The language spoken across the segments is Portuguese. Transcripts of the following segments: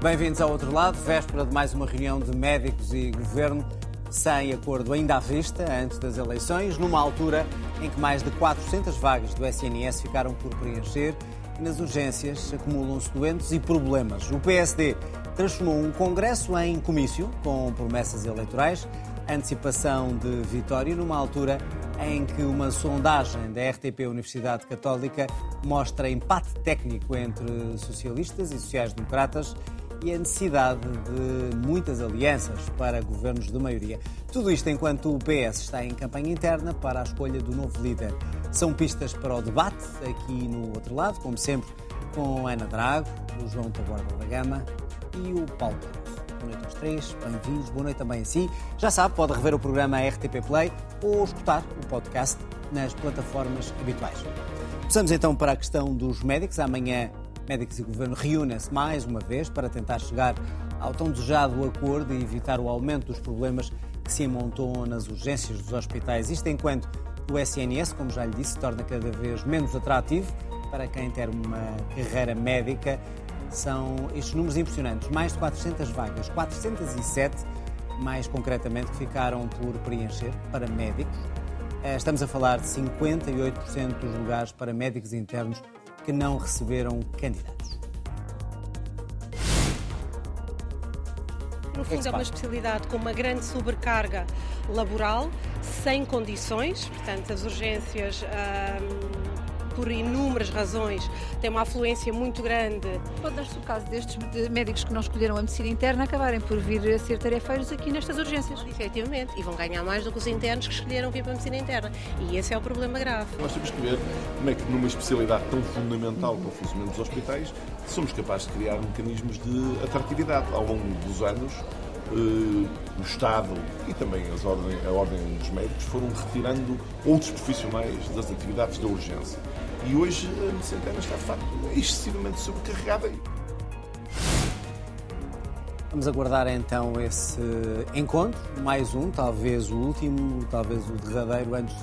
Bem-vindos ao outro lado, véspera de mais uma reunião de médicos e governo sem acordo ainda à vista antes das eleições, numa altura em que mais de 400 vagas do SNS ficaram por preencher e nas urgências acumulam-se doentes e problemas. O PSD transformou um congresso em comício com promessas eleitorais, antecipação de vitória numa altura em que uma sondagem da RTP Universidade Católica mostra empate técnico entre socialistas e sociais-democratas e a necessidade de muitas alianças para governos de maioria. Tudo isto enquanto o PS está em campanha interna para a escolha do novo líder. São pistas para o debate aqui no outro lado, como sempre, com Ana Drago, o João Taborda da Gama e o Paulo Boa noite aos três, bem-vindos, boa noite também a si. Já sabe, pode rever o programa RTP Play ou escutar o podcast nas plataformas habituais. Passamos então para a questão dos médicos. Amanhã Médicos e Governo reúnem-se mais uma vez para tentar chegar ao tão desejado acordo e evitar o aumento dos problemas que se amontou nas urgências dos hospitais. Isto enquanto o SNS, como já lhe disse, se torna cada vez menos atrativo para quem ter uma carreira médica. São estes números impressionantes. Mais de 400 vagas, 407 mais concretamente, que ficaram por preencher para médicos. Eh, estamos a falar de 58% dos lugares para médicos internos que não receberam candidatos. No fundo, é uma especialidade com uma grande sobrecarga laboral, sem condições, portanto, as urgências. Hum por inúmeras razões, tem uma afluência muito grande. Pode dar-se o caso destes médicos que não escolheram a medicina interna acabarem por vir a ser tarefeiros aqui nestas urgências. Efetivamente, e vão ganhar mais do que os internos que escolheram vir para a medicina interna. E esse é o problema grave. Nós temos que ver como é que numa especialidade tão fundamental para o funcionamento dos hospitais somos capazes de criar mecanismos de atratividade ao longo dos anos uh, o Estado e também as ordem, a Ordem dos Médicos foram retirando outros profissionais das atividades da urgência. E hoje a medicina interna está, de facto, excessivamente sobrecarregada. Vamos aguardar então esse encontro, mais um, talvez o último, talvez o derradeiro antes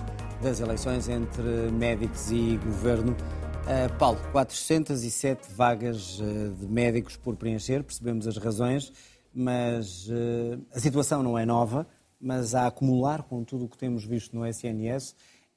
das eleições entre médicos e governo. Uh, Paulo, 407 vagas uh, de médicos por preencher, percebemos as razões, mas uh, a situação não é nova, mas a acumular com tudo o que temos visto no SNS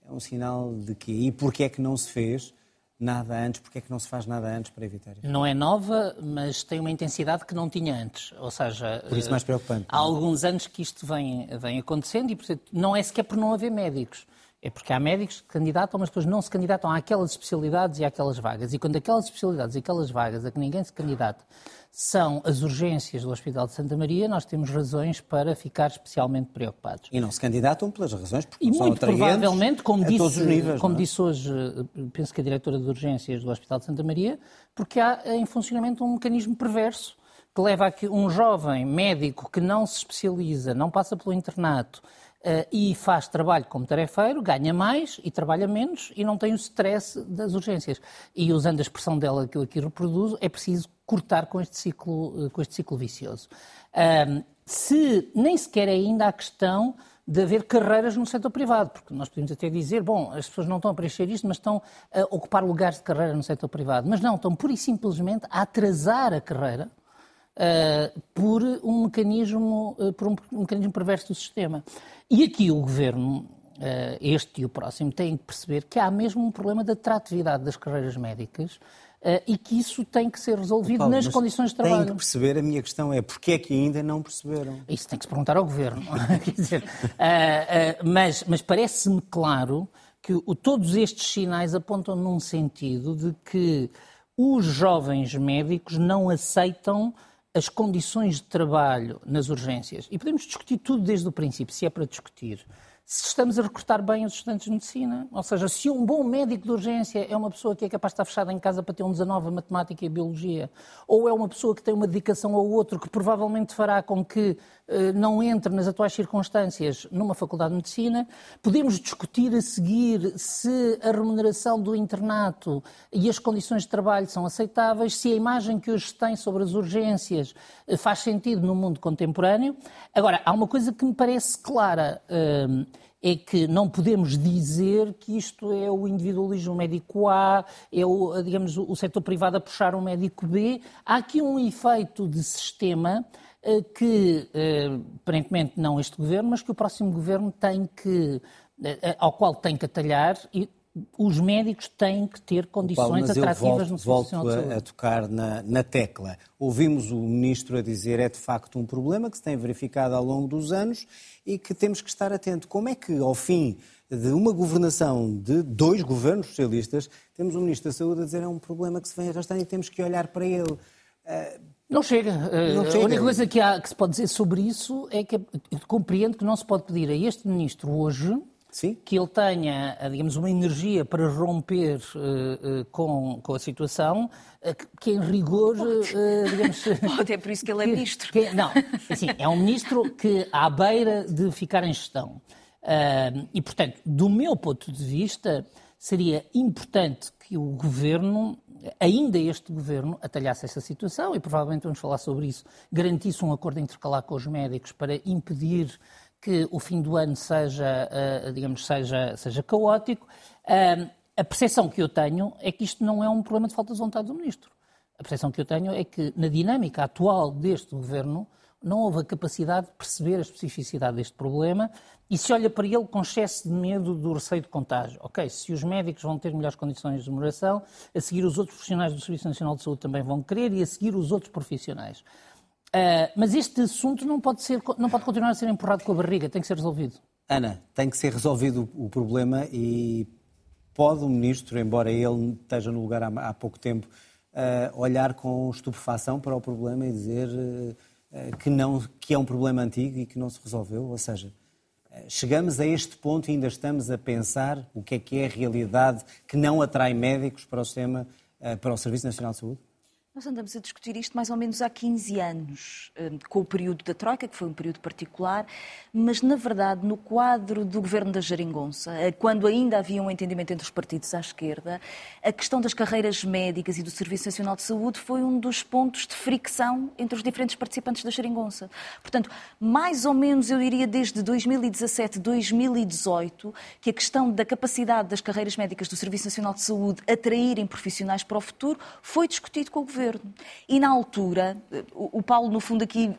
é um sinal de que e porquê é que não se fez nada antes, porquê é que não se faz nada antes para evitar isso? Não é nova, mas tem uma intensidade que não tinha antes, ou seja... Por isso mais preocupante. Há alguns anos que isto vem, vem acontecendo e, portanto, não é sequer por não haver médicos. É porque há médicos que candidatam, mas depois não se candidatam àquelas especialidades e àquelas vagas. E quando aquelas especialidades e aquelas vagas a que ninguém se candidata são as urgências do Hospital de Santa Maria, nós temos razões para ficar especialmente preocupados. E não se candidatam pelas razões porque e são muito provavelmente, como, disse, níveis, como é? disse hoje, penso que a diretora de urgências do Hospital de Santa Maria, porque há em funcionamento um mecanismo perverso que leva a que um jovem médico que não se especializa, não passa pelo internato, e faz trabalho como tarefeiro, ganha mais e trabalha menos e não tem o stress das urgências. E usando a expressão dela que eu aqui reproduzo, é preciso cortar com este ciclo, uh, com este ciclo vicioso. Se nem sequer é ainda a questão de haver carreiras no setor privado, porque nós podemos até dizer, bom, as pessoas não estão a preencher isto, mas estão a ocupar lugares de carreira no setor privado. Mas não, estão pura e simplesmente a atrasar a carreira uh, por um mecanismo, uh, por um mecanismo perverso do sistema. E aqui o governo, uh, este e o próximo, têm que perceber que há mesmo um problema de atratividade das carreiras médicas. E que isso tem que ser resolvido Paulo, nas condições de trabalho. Tem que perceber, a minha questão é porquê é que ainda não perceberam? Isso tem que se perguntar ao Governo. dizer, mas mas parece-me claro que o, todos estes sinais apontam num sentido de que os jovens médicos não aceitam as condições de trabalho nas urgências, e podemos discutir tudo desde o princípio, se é para discutir, se estamos a recrutar bem os estudantes de medicina. Ou seja, se um bom médico de urgência é uma pessoa que é capaz de estar fechada em casa para ter um 19 a matemática e biologia, ou é uma pessoa que tem uma dedicação ao outro que provavelmente fará com que eh, não entre nas atuais circunstâncias numa faculdade de medicina. Podemos discutir a seguir se a remuneração do internato e as condições de trabalho são aceitáveis, se a imagem que hoje se tem sobre as urgências eh, faz sentido no mundo contemporâneo. Agora, há uma coisa que me parece clara. Uh, é que não podemos dizer que isto é o individualismo médico A, é o, digamos, o setor privado a puxar o médico B. Há aqui um efeito de sistema eh, que, eh, aparentemente não este governo, mas que o próximo governo tem que, eh, ao qual tem que atalhar os médicos têm que ter condições Paulo, atrativas volto, no volto a, a tocar na, na, tecla. Ouvimos o Ministro a dizer é de facto um problema que se tem verificado ao longo dos anos e que temos que estar atento. Como é que, ao fim de uma governação de dois governos socialistas, temos um Ministro da Saúde a dizer é um problema que se vem arrastando e temos que olhar para ele? Uh, não chega. Não chega. A única coisa que, há, que se pode dizer sobre isso é que eu compreendo que não se pode pedir a este ministro hoje Sim. que ele tenha, digamos, uma energia para romper uh, uh, com, com a situação, uh, que em rigor, digamos... Pode, é por isso que ele é ministro. Que, não, assim, é um ministro que à beira de ficar em gestão. e, portanto, do meu ponto de vista, seria importante que o governo ainda este governo atalhasse essa situação e provavelmente vamos falar sobre isso, garantisse um acordo intercalar com os médicos para impedir que o fim do ano seja, uh, digamos, seja, seja caótico. A percepção que eu tenho é que isto não é um problema de falta de vontade do Ministro. A percepção que eu tenho é que, na dinâmica atual deste governo, não houve a capacidade de perceber a especificidade deste problema e se olha para ele com excesso de medo do receio de contágio. Ok, se os médicos vão ter melhores condições de remuneração, a seguir os outros profissionais do Serviço Nacional de Saúde também vão querer e a seguir os outros profissionais. Uh, mas este assunto não pode, ser, não pode continuar a ser empurrado com a barriga, tem que ser resolvido. Ana, tem que ser resolvido o problema e pode o Ministro, embora ele esteja no lugar há, há pouco tempo, uh, olhar com estupefação para o problema e dizer uh, que, não, que é um problema antigo e que não se resolveu? Ou seja, chegamos a este ponto e ainda estamos a pensar o que é que é a realidade que não atrai médicos para o sistema, para o Serviço Nacional de Saúde? Nós andamos a discutir isto mais ou menos há 15 anos, hum, com o período da Troika, que foi um período particular, mas, na verdade, no quadro do governo da Jeringonça, eh, quando ainda havia um entendimento entre os partidos à esquerda, a questão das carreiras médicas e do Serviço Nacional de Saúde foi um dos pontos de fricção entre os diferentes participantes da Jeringonça. Portanto, mais ou menos, eu diria, desde 2017, 2018, que a questão da capacidade das carreiras médicas do Serviço Nacional de Saúde atraírem profissionais para o futuro foi discutido com o governo governo. E na altura, o Paulo, no fundo, aqui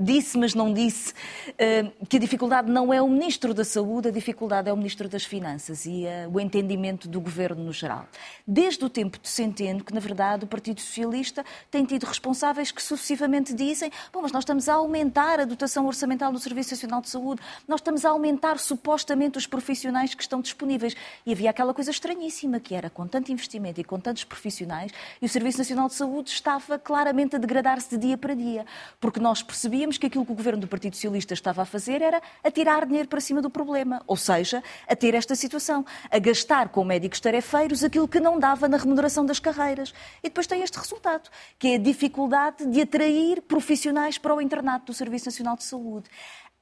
disse, mas não disse, eh, que a dificuldade não é o Ministro da Saúde, a dificuldade é o Ministro das Finanças e eh, o entendimento do governo no geral. Desde o tempo de Centeno, que na verdade o Partido Socialista tem tido responsáveis que sucessivamente dizem: bom, mas nós estamos a aumentar a dotação orçamental do Serviço Nacional de Saúde, nós estamos a aumentar supostamente os profissionais que estão disponíveis. E havia aquela coisa estranhíssima que era, com tanto investimento e com tantos profissionais, e o Serviço Nacional de Saúde estava claramente a degradar-se de dia para dia, porque nós percebíamos que aquilo que o governo do Partido Socialista estava a fazer era a tirar dinheiro para cima do problema, ou seja, a ter esta situação, a gastar com médicos tarefeiros aquilo que não dava na remuneração das carreiras. E depois tem este resultado, que é a dificuldade de atrair profissionais para o internato do Serviço Nacional de Saúde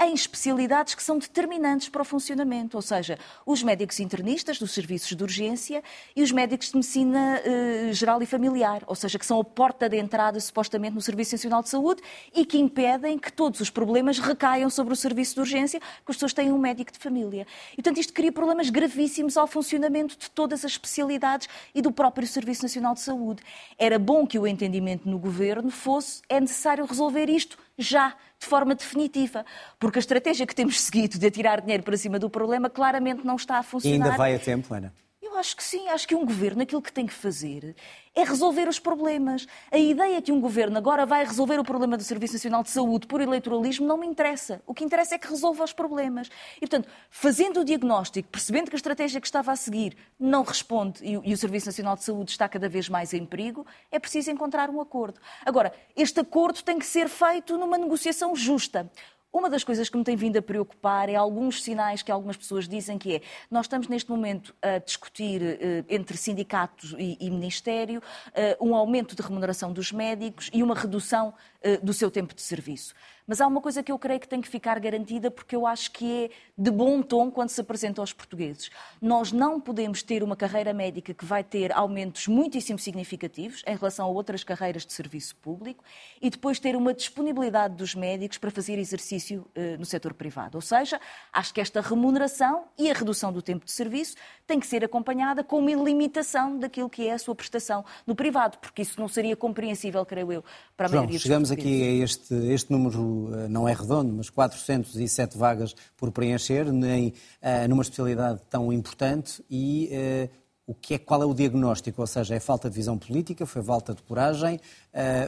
em especialidades que são determinantes para o funcionamento, ou seja, os médicos internistas dos serviços de urgência e os médicos de medicina eh, geral e familiar, ou seja, que são a porta de entrada supostamente no Serviço Nacional de Saúde e que impedem que todos os problemas recaiam sobre o serviço de urgência, que as pessoas têm um médico de família. E, portanto, isto cria problemas gravíssimos ao funcionamento de todas as especialidades e do próprio Serviço Nacional de Saúde. Era bom que o entendimento no governo fosse é necessário resolver isto já, de forma definitiva. Porque a estratégia que temos seguido de atirar dinheiro para cima do problema claramente não está a funcionar. E ainda vai a tempo, Ana? Acho que sim, acho que um governo aquilo que tem que fazer é resolver os problemas. A ideia que um governo agora vai resolver o problema do Serviço Nacional de Saúde por eleitoralismo não me interessa. O que interessa é que resolva os problemas. E, portanto, fazendo o diagnóstico, percebendo que a estratégia que estava a seguir não responde e o Serviço Nacional de Saúde está cada vez mais em perigo, é preciso encontrar um acordo. Agora, este acordo tem que ser feito numa negociação justa. Uma das coisas que me tem vindo a preocupar é alguns sinais que algumas pessoas dizem que é nós estamos neste momento a discutir eh, entre sindicatos e, e Ministério eh, um aumento de remuneração dos médicos e uma redução eh, do seu tempo de serviço. Mas há uma coisa que eu creio que tem que ficar garantida, porque eu acho que é de bom tom quando se apresenta aos portugueses. Nós não podemos ter uma carreira médica que vai ter aumentos muitíssimo significativos em relação a outras carreiras de serviço público e depois ter uma disponibilidade dos médicos para fazer exercício exercício no setor privado. Ou seja, acho que esta remuneração e a redução do tempo de serviço tem que ser acompanhada com uma limitação daquilo que é a sua prestação no privado, porque isso não seria compreensível, creio eu, para a João, maioria dos chegamos aqui a este, este número, não é redondo, mas 407 vagas por preencher, nem uh, numa especialidade tão importante e uh, o que é, qual é o diagnóstico? Ou seja, é falta de visão política, foi falta de coragem,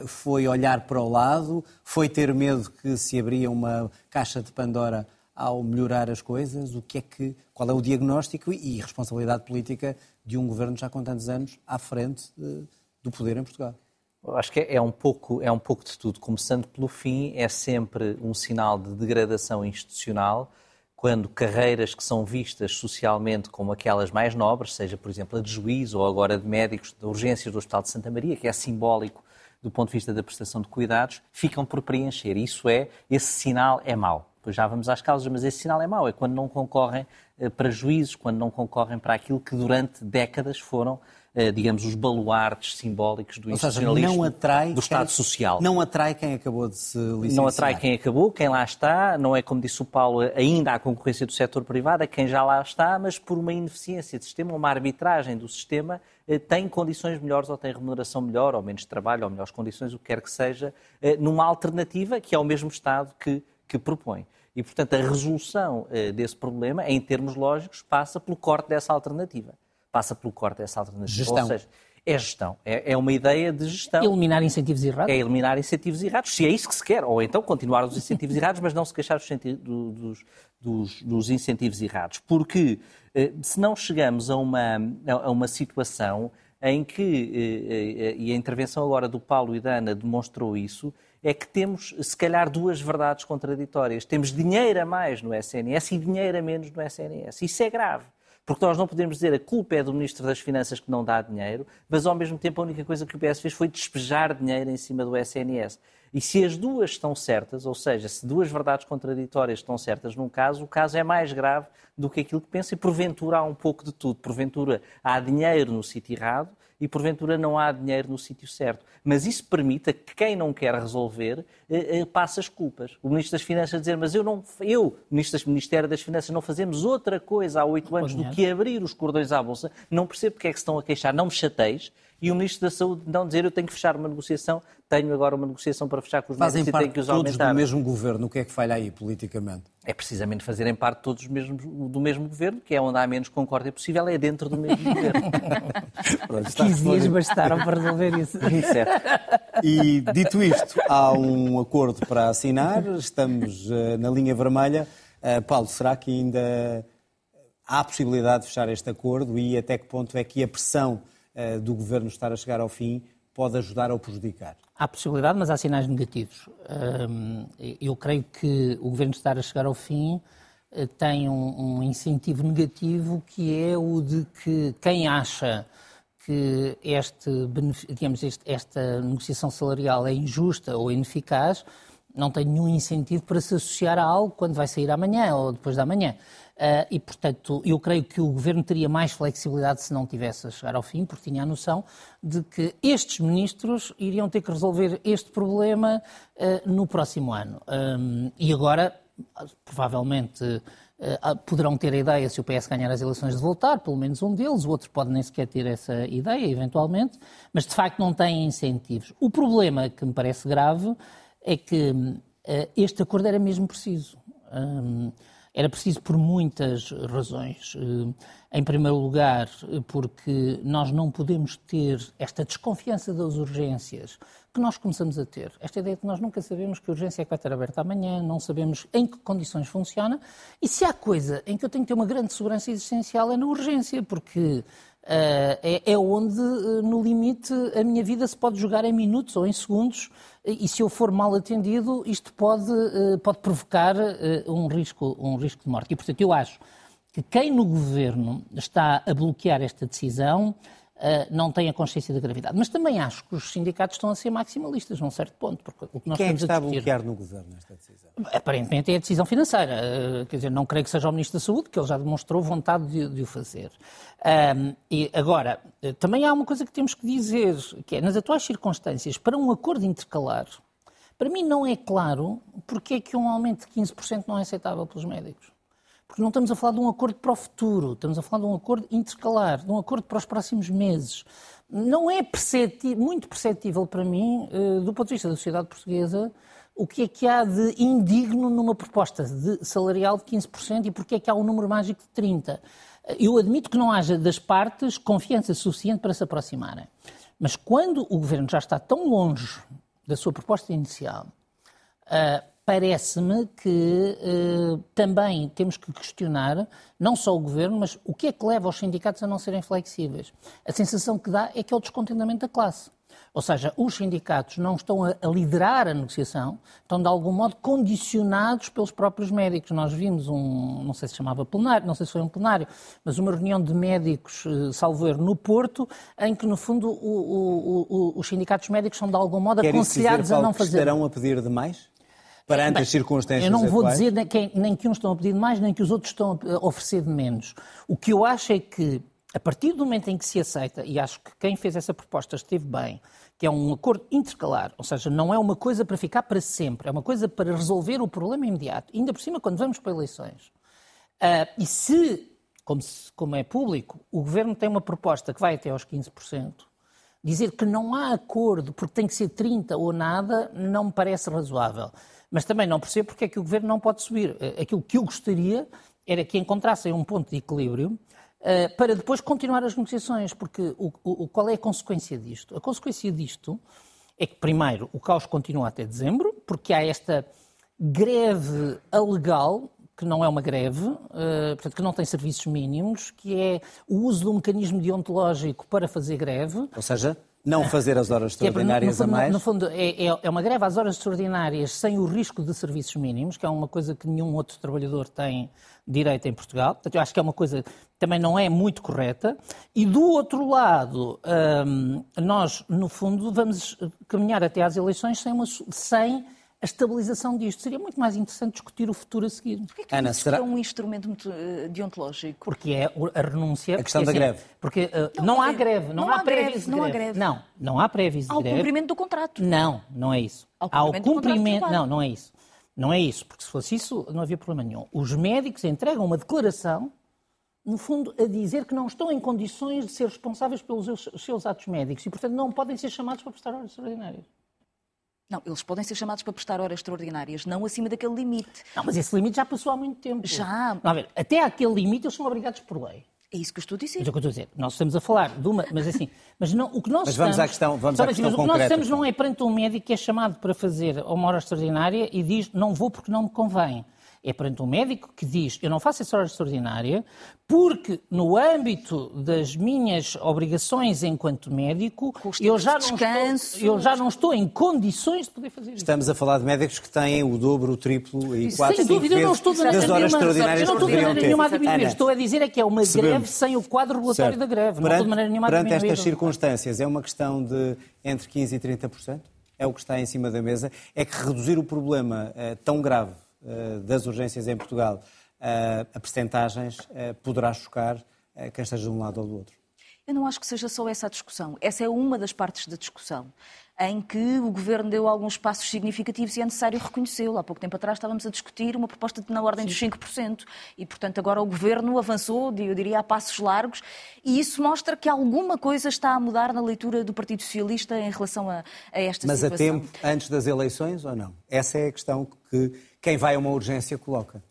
foi olhar para o lado, foi ter medo que se abria uma caixa de Pandora ao melhorar as coisas? O que é que, qual é o diagnóstico e responsabilidade política de um governo já com tantos anos à frente do poder em Portugal? Acho que é um, pouco, é um pouco de tudo. Começando pelo fim, é sempre um sinal de degradação institucional quando carreiras que são vistas socialmente como aquelas mais nobres, seja, por exemplo, a de juiz ou agora de médicos de urgências do Hospital de Santa Maria, que é simbólico do ponto de vista da prestação de cuidados, ficam por preencher. Isso é, esse sinal é mau. Pois já vamos às causas, mas esse sinal é mau. É quando não concorrem eh, para juízes, quando não concorrem para aquilo que durante décadas foram digamos, os baluartes simbólicos do institucionalismo do Estado quem, Social. Não atrai quem acabou de se licenciar. Não atrai quem acabou, quem lá está, não é como disse o Paulo, ainda há concorrência do setor privado, é quem já lá está, mas por uma ineficiência de sistema, uma arbitragem do sistema, eh, tem condições melhores ou tem remuneração melhor, ou menos trabalho, ou melhores condições, o que quer que seja, eh, numa alternativa que é o mesmo Estado que, que propõe. E, portanto, a resolução desse problema, em termos lógicos, passa pelo corte dessa alternativa passa pelo corte dessa alternativa. Gestão. Ou seja, é gestão. É, é, uma ideia de gestão. Eliminar incentivos errados? É eliminar incentivos errados, se é isso que se quer. Ou então continuar os incentivos errados, mas não se queixar dos, dos, dos incentivos errados. Porque eh, se não chegamos a uma, a uma situação em que, eh, eh, e a intervenção agora do Paulo e da Ana demonstrou isso, é que temos, se calhar, duas verdades contraditórias. Temos dinheiro a mais no SNS e dinheiro a menos no SNS. Isso é grave. Porque nós não podemos dizer a culpa é do Ministro das Finanças que não dá dinheiro, mas ao mesmo tempo a única coisa que o PS fez foi despejar dinheiro em cima do SNS. E se as duas estão certas, ou seja, se duas verdades contraditórias estão certas num caso, o caso é mais grave do que aquilo que pensa e porventura há um pouco de tudo. Porventura há dinheiro no sítio errado e porventura não há dinheiro no sítio certo. Mas isso permite que quem não quer resolver eh, eh, passe as culpas. O Ministro das Finanças dizer, mas eu, não, eu Ministério das Finanças, não fazemos outra coisa há oito anos do que abrir os cordões à Bolsa, não percebo porque é que se estão a queixar, não me chateis, e o Ministro da Saúde não dizer eu tenho que fechar uma negociação, tenho agora uma negociação para fechar com os Fazem médicos e tenho que os todos aumentar. do mesmo governo, o que é que falha aí politicamente? É precisamente fazerem parte todos mesmos, do mesmo governo, que é onde há menos concórdia possível, é dentro do mesmo governo. Pronto, 15 dias bastaram para resolver isso. Certo. E dito isto, há um acordo para assinar, estamos uh, na linha vermelha. Uh, Paulo, será que ainda há a possibilidade de fechar este acordo e até que ponto é que a pressão uh, do governo estar a chegar ao fim pode ajudar ou prejudicar? Há possibilidade, mas há sinais negativos. eu creio que o governo estar a chegar ao fim tem um, incentivo negativo que é o de que quem acha que este, digamos, esta negociação salarial é injusta ou ineficaz, não tem nenhum incentivo para se associar a algo quando vai sair amanhã ou depois da manhã. Uh, e, portanto, eu creio que o Governo teria mais flexibilidade se não tivesse a chegar ao fim, porque tinha a noção de que estes ministros iriam ter que resolver este problema uh, no próximo ano. Um, e agora, provavelmente, ah, poderão ter a ideia, se o PS ganhar as eleições, de voltar, pelo menos um deles, o outro pode nem sequer ter essa ideia, eventualmente, mas de facto não têm incentivos. O problema que me parece grave é que uh, este acordo era mesmo preciso. Um, era preciso por muitas razões. Uh, em primeiro lugar, porque nós não podemos ter esta desconfiança das urgências que nós começamos a ter. Esta ideia de que nós nunca sabemos que urgência é que vai estar aberta amanhã, não sabemos em que condições funciona. E se há coisa em que eu tenho que ter uma grande segurança existencial é na urgência, porque é, é, onde, uh, no limite, a minha vida se pode jogar em minutos ou em segundos, e se eu for mal atendido, isto pode, uh, pode provocar um, risco, um risco de morte. E, portanto, eu acho que quem no governo está a bloquear esta decisão não tem a consciência da gravidade. Mas também acho que os sindicatos estão a ser maximalistas num certo ponto. Porque o que nós Quem é que está a, a bloquear no governo esta decisão? Aparentemente é a decisão financeira. Uh, quer dizer, não creio que seja o Ministro da Saúde, que ele já demonstrou vontade de, de o fazer. Um, e agora, também há uma coisa que temos que dizer, que é, nas atuais circunstâncias, para um acordo intercalar, para mim não é claro porque é que um aumento de 15% não é aceitável pelos médicos. Porque não estamos a falar de um acordo para o futuro, estamos a falar de um acordo intercalar, de um acordo para os próximos meses. Não é muito perceptível para mim, eh, do ponto de vista da sociedade portuguesa, o que é que há de indigno numa proposta de salarial de 15% e porque é que há um número mágico de 30%. Eu admito que não haja das partes confiança suficiente para se aproximarem. Mas quando o governo já está tão longe da sua proposta inicial, uh, parece-me que uh, também temos que questionar não só o governo, mas o que é que leva os sindicatos a não serem flexíveis. A sensação que dá é que é o descontentamento da classe. Ou seja, os sindicatos não estão a, liderar a negociação, estão de algum modo condicionados pelos próprios médicos. Nós vimos um, não sei se chamava plenário, não sei se foi um plenário, mas uma reunião de médicos, eh, salvo erro, no Porto, em que, no fundo, o, o, o, os sindicatos médicos são de algum modo Quer aconselhados dizer, a não fazer. estarão a pedir demais? Perante Bem, as circunstâncias Eu não vou atuais? dizer nem que, nem que uns estão a pedir mais, nem que os outros estão a oferecer de menos. O que eu acho é que, a partir do momento em que se aceita, e acho que quem fez essa proposta esteve bem, que é um acordo intercalar, ou seja, não é uma coisa para ficar para sempre, é uma coisa para resolver o problema imediato, ainda por cima quando vamos para eleições. Uh, e se como, se, como é público, o governo tem uma proposta que vai até aos 15%, dizer que não há acordo porque tem que ser 30% ou nada, não me parece razoável. Mas também não percebo porque é que o governo não pode subir. Ah, aquilo que eu gostaria era que encontrassem um ponto de equilíbrio uh, para depois continuar as negociações, porque o, o, qual é a consequência disto? A consequência disto é que, primeiro, o caos continua até dezembro, porque há esta greve alegal, que não é uma greve, uh, portanto, que não tem serviços mínimos, que é o uso do mecanismo deontológico para fazer greve. Ou seja, não fazer as horas extraordinárias é, no, no a mais? No fundo, é, é, é, uma greve às horas extraordinárias sem o risco de serviços mínimos, que é uma coisa que nenhum outro trabalhador tem direito em Portugal. Portanto, eu acho que é uma coisa que também não é muito correta. E do outro lado, hum, nós, no fundo, vamos caminhar até às eleições sem, uma, sem a estabilização disto. Seria muito mais interessante discutir o futuro a seguir. Porquê que Ana, será... é um instrumento muito, uh, deontológico? Porque é a renúncia... A questão da assim, greve. Porque uh, não, não, há greve, não, não há, há pré-aviso de não greve. Há greve. Não, não há pré-aviso de greve. Há o cumprimento do contrato. Não, não é isso. Há o cumprimento, há o cumprimento... Não, não é isso. Não é isso, porque se fosse isso não havia problema nenhum. Os médicos entregam uma declaração, no fundo, a dizer que não estão em condições de ser responsáveis pelos seus, seus atos médicos e, portanto, não podem ser chamados para prestar horas extraordinárias. Não, eles podem ser chamados para prestar horas extraordinárias, não acima daquele limite. Não, mas esse limite já passou há muito tempo. Já. Não, a ver, até aquele limite eles são obrigados por lei. É isso que eu estou a dizer. Mas é o que eu estou a dizer. Nós estamos a falar de uma. Mas assim. Mas não, o que nós mas vamos estamos, à questão, vamos à questão mas concreta. O que nós estamos não é perante um médico que é chamado para fazer uma hora extraordinária e diz não vou porque não me convém é perante um médico que diz eu não faço essa hora extraordinária porque no âmbito das minhas obrigações enquanto médico eu já, não estou, eu já não estou em condições de poder fazer isso. Estamos a falar de médicos que têm o dobro, o triplo e quatro, Sem dúvida, eu não estou das horas nenhuma, extraordinárias eu não estou de nenhuma a diminuir. Estou a dizer é que é uma Percebemos. greve sem o quadro regulatório certo. da greve. Perante, não estou de maneira nenhuma perante estas circunstâncias, é uma questão de entre 15% e 30%? É o que está em cima da mesa. É que reduzir o problema é, tão grave das urgências em Portugal eh, a percentagens eh, poderá chocar quem esteja de um lado ou do outro. Eu não acho que seja só essa a discussão. Essa é uma das partes da discussão em que o Governo deu alguns passos significativos e é necessário reconhecê-lo. Há pouco tempo atrás estávamos a discutir uma proposta de, na ordem Sim. dos 5% e, portanto, agora o Governo avançou, eu diria, a passos largos e isso mostra que alguma coisa está a mudar na leitura do Partido Socialista em relação a, a esta Mas situação. Mas a tempo, antes das eleições ou não? Essa é a questão que quem vai a uma urgência coloca.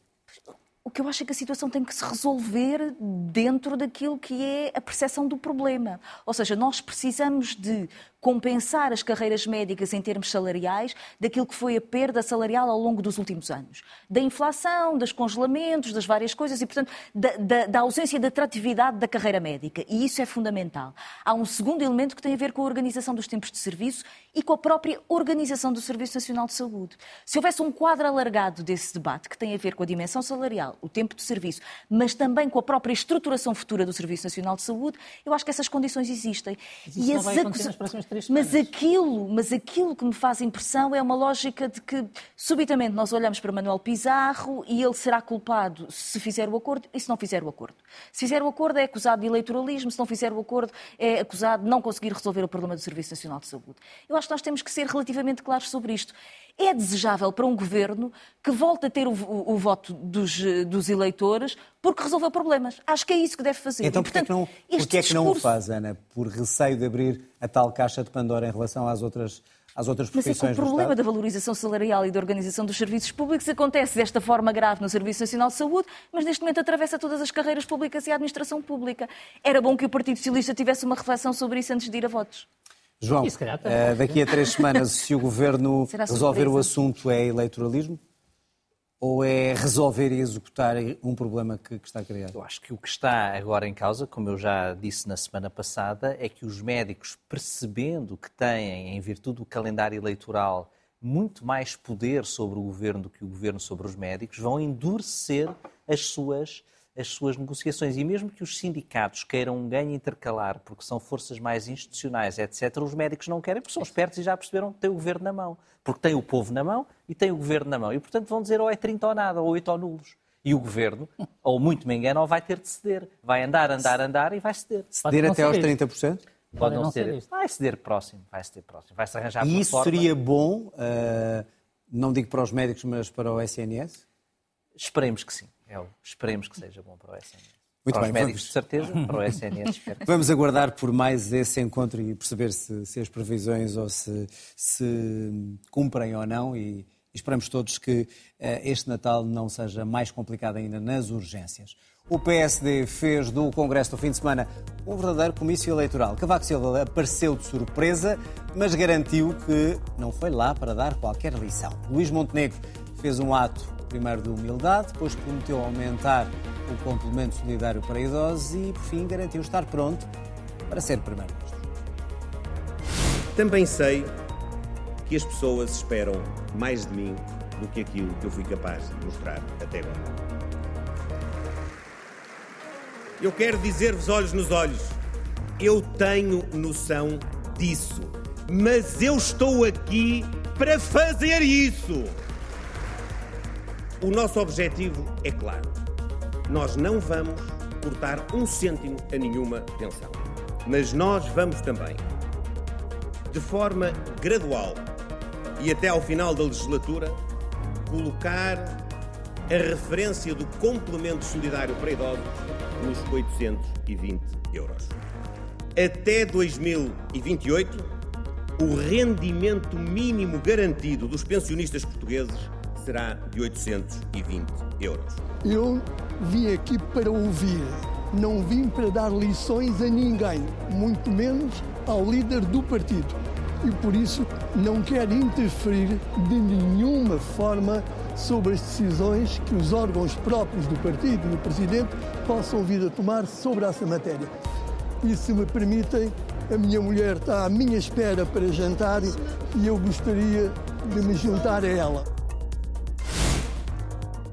O que eu acho é que a situação tem que se resolver dentro daquilo que é a percepção do problema. Ou seja, nós precisamos de compensar as carreiras médicas em termos salariais daquilo que foi a perda salarial ao longo dos últimos anos. Da inflação, dos congelamentos, das várias coisas e, portanto, da, da, da ausencia de atratividade da carreira médica. E isso é fundamental. Há um segundo elemento que tem a ver com a organização dos tempos de serviço e com a própria organização do Serviço Nacional de Saúde. Se houvesse um quadro alargado desse debate que tem a ver com a dimensão salarial, o tempo de serviço, mas também com a própria estruturação futura do Serviço Nacional de Saúde, eu acho que essas condições existem. Mas isso e não vai acontecer nas próximas três mas aquilo, mas aquilo que me faz impressão é uma lógica de que subitamente nós olhamos para Manuel Pizarro e ele será culpado se fizer o acordo e se não fizer o acordo. Se fizer o acordo é acusado de eleitoralismo, se não fizer o acordo é acusado de não conseguir resolver o problema do Serviço Nacional de Saúde. Eu acho que nós temos que ser relativamente claros sobre isto. É desejável para um governo que volte a ter o, o, o voto dos, dos, eleitores porque resolveu problemas. Acho que é isso que deve fazer. Então, porquê, é que não, porquê é que não o faz, Ana? Por receio de abrir a tal caixa de Pandora em relação às outras às outras profissões Mas é que o problema da valorização salarial e da organização dos serviços públicos acontece desta forma grave no Serviço Nacional de Saúde, mas neste momento atravessa todas as carreiras públicas e a administração pública. Era bom que o Partido Socialista tivesse uma reflexão sobre isso antes de ir a votos. João, uh, daqui a três semanas, se o Governo resolver o assunto, é eleitoralismo? Ou é resolver e executar um problema que, que está criado? Eu acho que o que está agora em causa, como eu já disse na semana passada, é que os médicos, percebendo que têm, em virtude do calendário eleitoral, muito mais poder sobre o governo do que o governo sobre os médicos, vão endurecer as suas as suas negociações. E mesmo que os sindicatos queiram um ganho intercalar, porque são forças mais institucionais, etc., os médicos não querem, porque são espertos e já perceberam que têm o governo na mão. Porque têm o povo na mão e têm o governo na mão. E, portanto, vão dizer ou é 30 ou nada, ou 8 ou nulos. E o governo, ou muito me engano, ou vai ter de ceder. Vai andar, andar, andar e vai ceder. Ceder até aos 30%? Pode não, não ser. Vai ceder próximo, vai ceder próximo. Vai-se arranjar E isso forma. seria bom, uh, não digo para os médicos, mas para o SNS? Esperemos que sim. É, esperemos que seja bom para o SNS. Muito para bem, os médicos, vamos... de certeza, para o SNS. Vamos aguardar por mais esse encontro e perceber se, se as previsões ou se, se cumprem ou não e esperamos todos que uh, este Natal não seja mais complicado ainda nas urgências. O PSD fez do Congresso do fim de semana um verdadeiro comício eleitoral. Cavaco Silva apareceu de surpresa, mas garantiu que não foi lá para dar qualquer lição. Luís Montenegro fez um ato primeiro de humildade, depois prometeu aumentar o complemento solidário para idosos e, por fim, garantiu estar pronto para ser Primeiro-Ministro. Também sei que as pessoas esperam mais de mim do que aquilo que eu fui capaz de mostrar até agora. Eu quero dizer-vos olhos nos olhos, eu tenho noção disso, mas eu estou aqui para fazer isso. O nosso objetivo é claro. Nós não vamos cortar um cêntimo a nenhuma pensão. Mas nós vamos também, de forma gradual e até ao final da legislatura, colocar a referência do complemento solidário para idosos nos 820 euros. Até 2028, o rendimento mínimo garantido dos pensionistas portugueses será de 820 euros. Eu vim aqui para ouvir, não vim para dar lições a ninguém, muito menos ao líder do partido. E por isso não quero interferir de nenhuma forma sobre as decisões que os órgãos próprios do partido e o presidente possam vir a tomar sobre essa matéria. E se me permitem, a minha mulher está à minha espera para jantar e eu gostaria de me juntar a ela.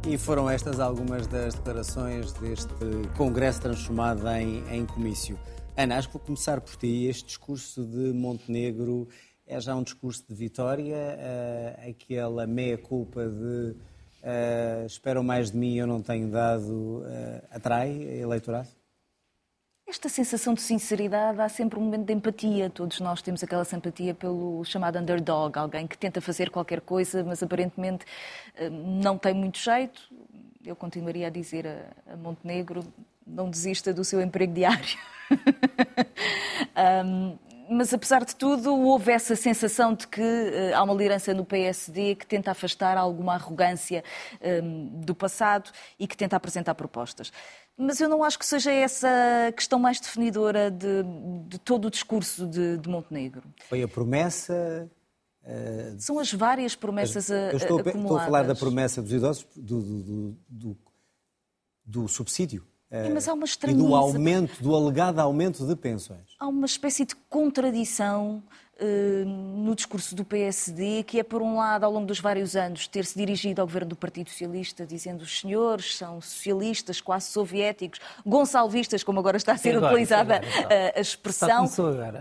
E foram estas algumas das declarações deste Congresso transformado em, em comício. Ana, acho que vou começar por ti. Este discurso de Montenegro é já um discurso de vitória? Uh, aquela meia-culpa de uh, esperam mais de mim e eu não tenho dado uh, atrai eleitorado? Esta sensação de sinceridade há sempre um momento de empatia. Todos nós temos aquela simpatia pelo chamado underdog, alguém que tenta fazer qualquer coisa, mas aparentemente eh, não tem muito jeito. Eu continuaria a dizer a, Montenegro: não desista do seu emprego diário. um, mas apesar de tudo, houve essa sensação de que uh, há uma liderança no PSD que tenta afastar alguma arrogância um, do passado e que tenta apresentar propostas. Mas eu não acho que seja essa a questão mais definidora de, de todo o discurso de, de Montenegro. Foi a promessa. Uh, São as várias promessas a, eu estou, acumuladas. Estou a falar da promessa dos idosos, do, do, do, do subsídio é, mas há uma e do aumento, do alegado aumento de pensões. Há uma espécie de contradição no discurso do PSD, que é, por um lado, ao longo dos vários anos, ter-se dirigido ao governo do Partido Socialista, dizendo os senhores são socialistas, quase soviéticos, gonçalvistas, como agora está a ser agora, utilizada agora, então. a, a expressão,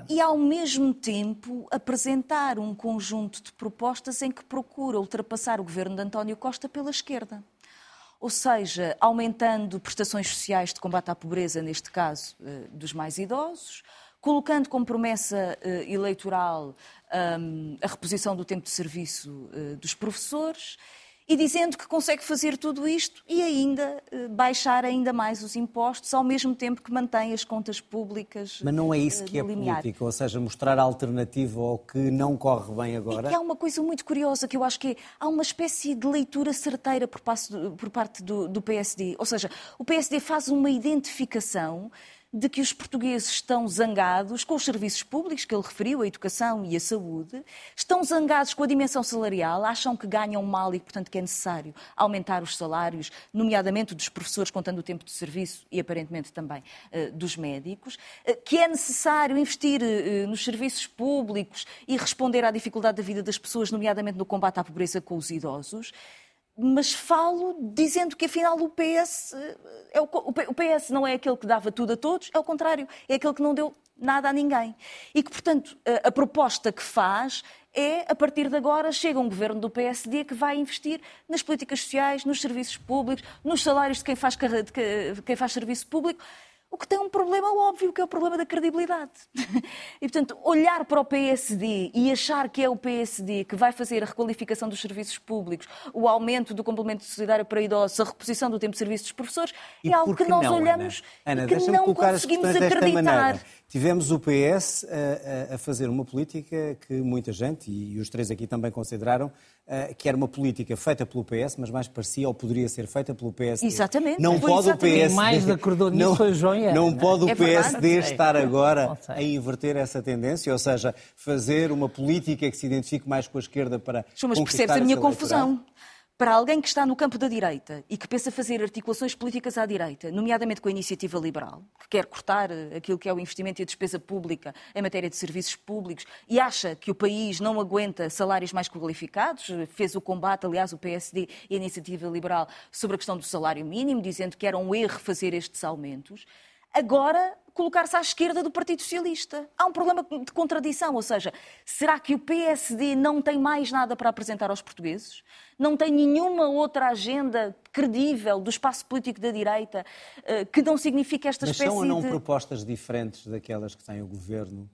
e, ao mesmo tempo, apresentar um conjunto de propostas em que procura ultrapassar o governo de António Costa pela esquerda ou seja, aumentando prestações sociais de combate à pobreza, neste caso eh, dos mais idosos, colocando como promessa eh, eleitoral um, a reposição do tempo de serviço uh, dos professores e dizendo que consegue fazer tudo isto e ainda uh, baixar ainda mais os impostos, ao mesmo tempo que mantém as contas públicas. Mas não é isso que é limiar. política, ou seja, mostrar a alternativa ao que não corre bem agora. E há uma coisa muito curiosa que eu acho que é, há uma espécie de leitura certeira por, por parte do, do PSD. Ou seja, o PSD faz uma identificação de que os portugueses estão zangados com os serviços públicos que ele referiu, a educação e a saúde, estão zangados com a dimensão salarial, acham que ganham mal e, portanto, que é necessário aumentar os salários, nomeadamente dos professores, contando o tempo de serviço e, aparentemente, também uh, dos médicos, uh, que é necessário investir uh, nos serviços públicos e responder à dificuldade da vida das pessoas, nomeadamente no combate à pobreza com os idosos mas falo dizendo que afinal o PS, é o, o PS não é aquele que dava tudo a todos, é o contrário, é aquele que não deu nada a ninguém. E que, portanto, a, a proposta que faz é, a partir de agora, chega um governo do PSD que vai investir nas políticas sociais, nos serviços públicos, nos salários de quem faz, de quem faz serviço público o que tem um problema óbvio, que é o problema da credibilidade. E, portanto, olhar para o PSD e achar que é o PSD que vai fazer a requalificação dos serviços públicos, o aumento do complemento solidário para idosos, a reposição do tempo de serviço dos professores, e é algo que nós não, olhamos Ana? Ana, e que não conseguimos acreditar. Tivemos o PS a, a, fazer uma política que muita gente, e os três aqui também consideraram, que era uma política feita pelo PS, mas mais parecia ou poderia ser feita pelo PS. Exatamente. Não pode exatamente. o PSD. mais acordou nisso não, foi o João Não pode o é PSD estar agora a inverter essa tendência, ou seja, fazer uma política que se identifique mais com a esquerda para. Mas percebes a minha confusão para alguém que está no campo da direita e que pensa fazer articulações políticas à direita, nomeadamente com a iniciativa liberal, que quer cortar eh, aquilo que é o investimento e a despesa pública em matéria de serviços públicos e acha que o país não aguenta salários mais qualificados, fez o combate, aliás, o PSD e a iniciativa liberal sobre a questão do salário mínimo, dizendo que era um erro fazer estes aumentos agora colocar-se à esquerda do Partido Socialista. Há um problema de contradição, ou seja, será que o PSD não tem mais nada para apresentar aos portugueses? Não tem nenhuma outra agenda credível do espaço político da direita eh, que não signifique esta Mas espécie são ou não de... propostas diferentes daquelas que tem o governo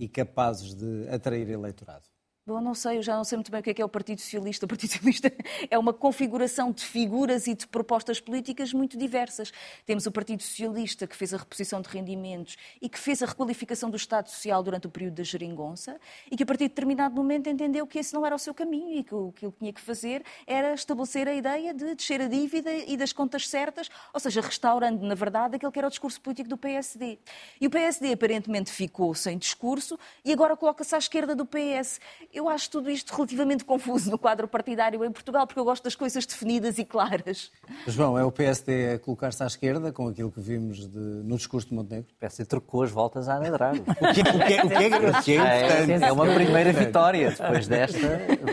e capazes de atrair eleitorado? Bom, não sei, eu já não sei muito bem o que é, que é o Partido Socialista. O Partido Socialista é uma configuração de figuras e de propostas políticas muito diversas. Temos o Partido Socialista, que fez a reposição de rendimentos e que fez a requalificação do Estado Social durante o período da geringonça e que, a partir de determinado momento, entendeu que esse não era o seu caminho e que o que ele tinha que fazer era estabelecer a ideia de descer a dívida e das contas certas, ou seja, restaurando, na verdade, aquele que era o discurso político do PSD. E o PSD, aparentemente, ficou sem discurso e agora coloca-se à esquerda do PS eu acho tudo isto relativamente confuso no quadro partidário em Portugal, porque eu gosto das coisas definidas e claras. João, é o PSD a colocar-se à esquerda com aquilo que vimos de, no discurso de Montenegro? O PSD trocou as voltas à Ana Drago. o, que, o, que, o, que é, o que é, é, é, é uma primeira vitória. Depois desta,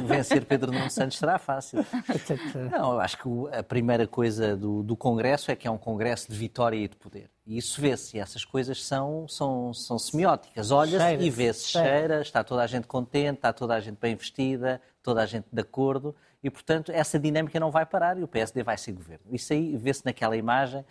vencer Pedro Nuno Santos será fácil. Não, eu acho que a primeira coisa do, do Congresso é que é um Congresso de vitória e de poder. E isso vê-se, essas coisas são, são, são semióticas. Olha-se e vê-se, cheira. cheira, está toda a gente contente, está toda a gente bem vestida, toda a gente de acordo, e portanto essa dinâmica não vai parar e o PSD vai ser governo. Isso aí vê-se naquela imagem.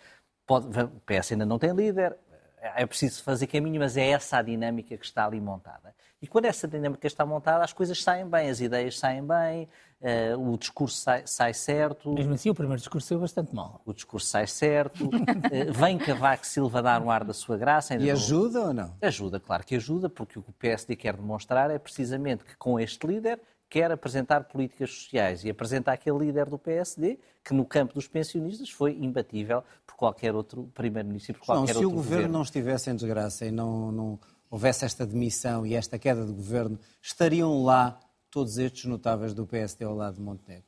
Pode, o PS ainda não tem líder, é preciso fazer caminho, mas é essa a dinâmica que está ali montada. E quando essa dinâmica está montada, as coisas saem bem, as ideias saem bem, uh, o discurso sai, sai, certo. Mesmo assim, o primeiro discurso saiu bastante mal. O discurso sai certo, uh, vem Cavaco Silva dar um ar da sua graça. e ajuda ou não? Ajuda, claro que ajuda, porque o que o PSD quer demonstrar é precisamente que com este líder quer apresentar políticas sociais e apresenta aquele líder do PSD que no campo dos pensionistas foi imbatível por qualquer outro primeiro-ministro, por qualquer não, outro Se o governo, governo não estivesse em desgraça e não, não houvesse esta demissão e esta queda de governo, estariam lá todos estes notáveis do PSD ao lado de Montenegro?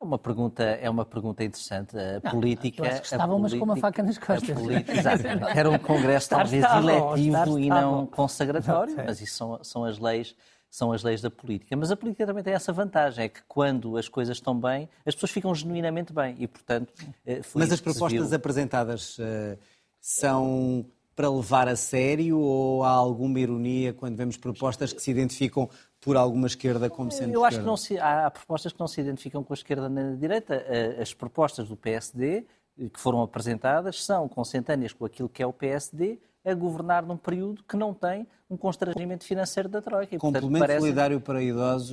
É uma pergunta, é uma pergunta interessante. A não, política. Eu acho que estavam, mas com uma faca nas costas. Política, Era um congresso talvez eletivo e não consagratório, mas isso são, são as leis são as leis da política. Mas a política também tem essa vantagem, é que quando as coisas estão bem, as pessoas ficam genuinamente bem e, portanto... Eh, Mas as propostas apresentadas uh, são para levar a sério ou há alguma ironia quando vemos propostas que se identificam por alguma esquerda como sendo Eu acho que não se, há propostas que não se identificam com a esquerda nem a direita. Eh, as propostas do PSD que foram apresentadas são consentâneas com aquilo que é o PSD, a governar num período que não tem um constrangimento financeiro da Troika. E, Complemento parece, solidário para idosos,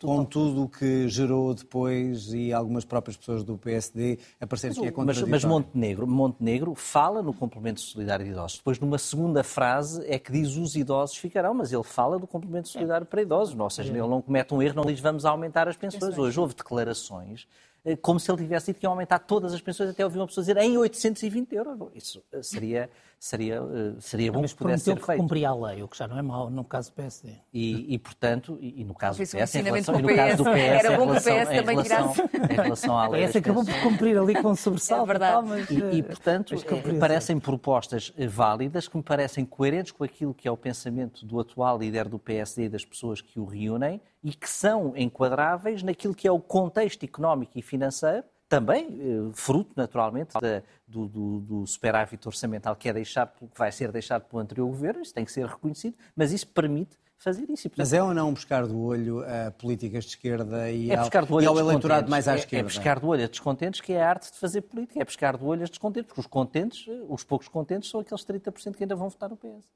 com tudo o que gerou depois e algumas próprias pessoas do PSD apareceram que é Mas, mas Montenegro, Montenegro fala no complemento solidário de idosos. Depois, numa segunda frase, é que diz os idosos ficarão, mas ele fala do complemento solidário para idosos. Ou seja, ele não comete um erro, não diz vamos aumentar as pensões. Hoje houve declarações eh, como se ele tivesse dito que ia aumentar todas as pensões, até ouvi uma pessoa dizer em 820 euros. Isso eh, seria, seria, eh, seria bom Mas que pudesse ser que feito. cumpria a lei, o que já não é mau no caso do PSD. E, e portanto, e, e, no caso do PS, em relação, e no caso do PS, Era bom que o PS também relação, em relação à lei. O PS acabou por cumprir ali com sobressalto. É verdade. Tal, mas, e, e, portanto, é, parecem propostas válidas, que me parecem coerentes com aquilo que é o pensamento do atual líder do PSD e das pessoas que o reúnem e que são enquadráveis naquilo que é o contexto económico e financeiro também eh, fruto, naturalmente, da, do, do, do, superávit orçamental que, é deixado, que vai ser deixado pelo anterior governo, isso tem que ser reconhecido, mas isso permite fazer isso. portanto, mas é ou não buscar do olho a políticas de esquerda e, é ao, e ao eleitorado mais à é, esquerda? É buscar do olho a descontentes, que é a arte de fazer política, é buscar do olho a descontentes, porque os contentes, eh, os poucos contentes, são aqueles 30% que ainda vão votar no PS.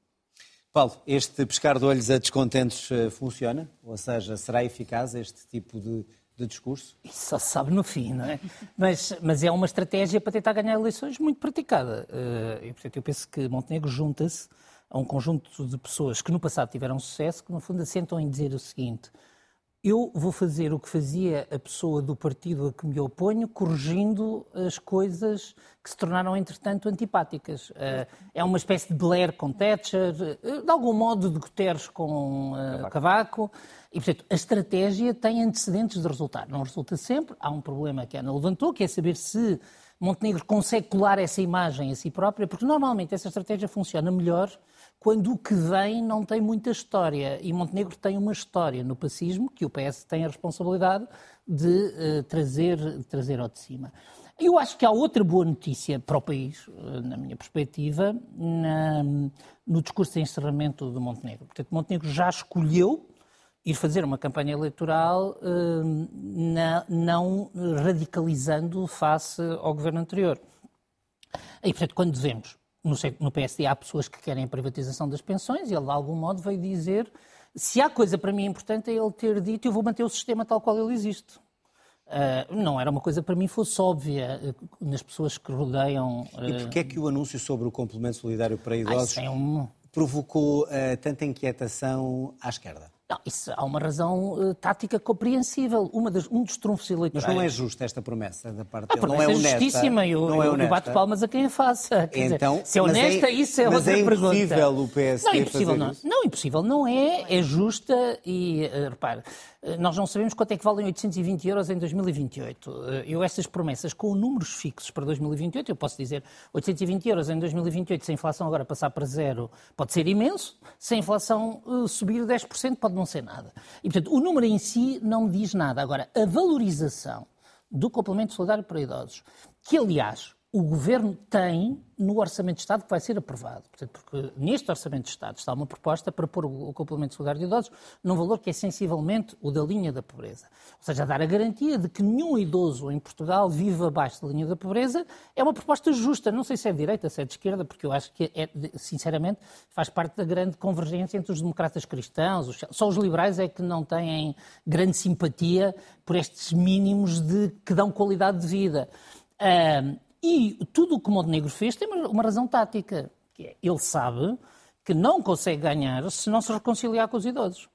Paulo, este pescar de olhos a descontentes eh, funciona? Ou seja, será eficaz este tipo de de discurso? Isso só se sabe no fim, não é? mas, mas é uma estratégia para tentar ganhar eleições muito praticada. Uh, e, portanto, eu penso que Montenegro junta-se a um conjunto de pessoas que no passado tiveram sucesso, que no fundo assentam em dizer o seguinte: eu vou fazer o que fazia a pessoa do partido a que me oponho, corrigindo as coisas que se tornaram, entretanto, antipáticas. Uh, é uma espécie de Blair com Thatcher, de algum modo de Guterres com uh, Cavaco. E, portanto, a estratégia tem antecedentes de resultar. Não resulta sempre. Há um problema que a Ana levantou, que é saber se Montenegro consegue colar essa imagem a si própria, porque normalmente essa estratégia funciona melhor quando o que vem não tem muita história. E Montenegro tem uma história no pacismo que o PS tem a responsabilidade de uh, trazer, trazer ao de cima. Eu acho que há outra boa notícia para o país, uh, na minha perspectiva, na, no discurso de encerramento de Montenegro. Portanto, Montenegro já escolheu ir fazer uma campanha eleitoral uh, na, não radicalizando face ao governo anterior. E, portanto, quando vemos no, PSD há pessoas que querem a privatização das pensões e ele, de algum modo, veio dizer se há coisa para mim importante é ele ter dito eu vou manter o sistema tal qual ele existe. Uh, não era uma coisa para mim fosse óbvia uh, nas pessoas que rodeiam. Uh... E porquê é que o anúncio sobre o complemento solidário para idosos Ai, um... provocou tanta inquietação à esquerda? Não, isso há uma razão uh, tática compreensível. Uma das, um dos trunfos eleitorais. Mas não é justa esta promessa da parte dele. Não é, é justíssima. Eu, não é honesta. eu bato palmas a quem a faça. Quer então, dizer, se é honesta, é, isso é outra pergunta. Mas é impossível o PSD não, impossível não. Isso? Não, impossível não é. É justa e, uh, repare, nós não sabemos quanto é que valem 820 euros em 2028. Uh, eu, essas promessas com números fixos para 2028, eu posso dizer 820 euros em 2028, se a inflação agora passar para zero, pode ser imenso. Se a inflação subir 10%, pode não ser nada. E, portanto, o número em si não me diz nada. Agora, a valorização do complemento solidário para idosos, que, aliás, o Governo tem no Orçamento de Estado que vai ser aprovado. Portanto, porque neste Orçamento de Estado está uma proposta para pôr o, complemento solidário de idosos num valor que é sensivelmente o da linha da pobreza. Ou seja, dar a garantia de que nenhum idoso em Portugal vive abaixo da linha da pobreza é uma proposta justa. Não sei se é de direita, se é de esquerda, porque eu acho que, é, sinceramente, faz parte da grande convergência entre os democratas cristãos. Os, só os liberais é que não têm grande simpatia por estes mínimos de que dão qualidade de vida. E tudo o que Montenegro fez tem uma razão tática, que é ele sabe que não consegue ganhar se não se reconciliar com os idosos.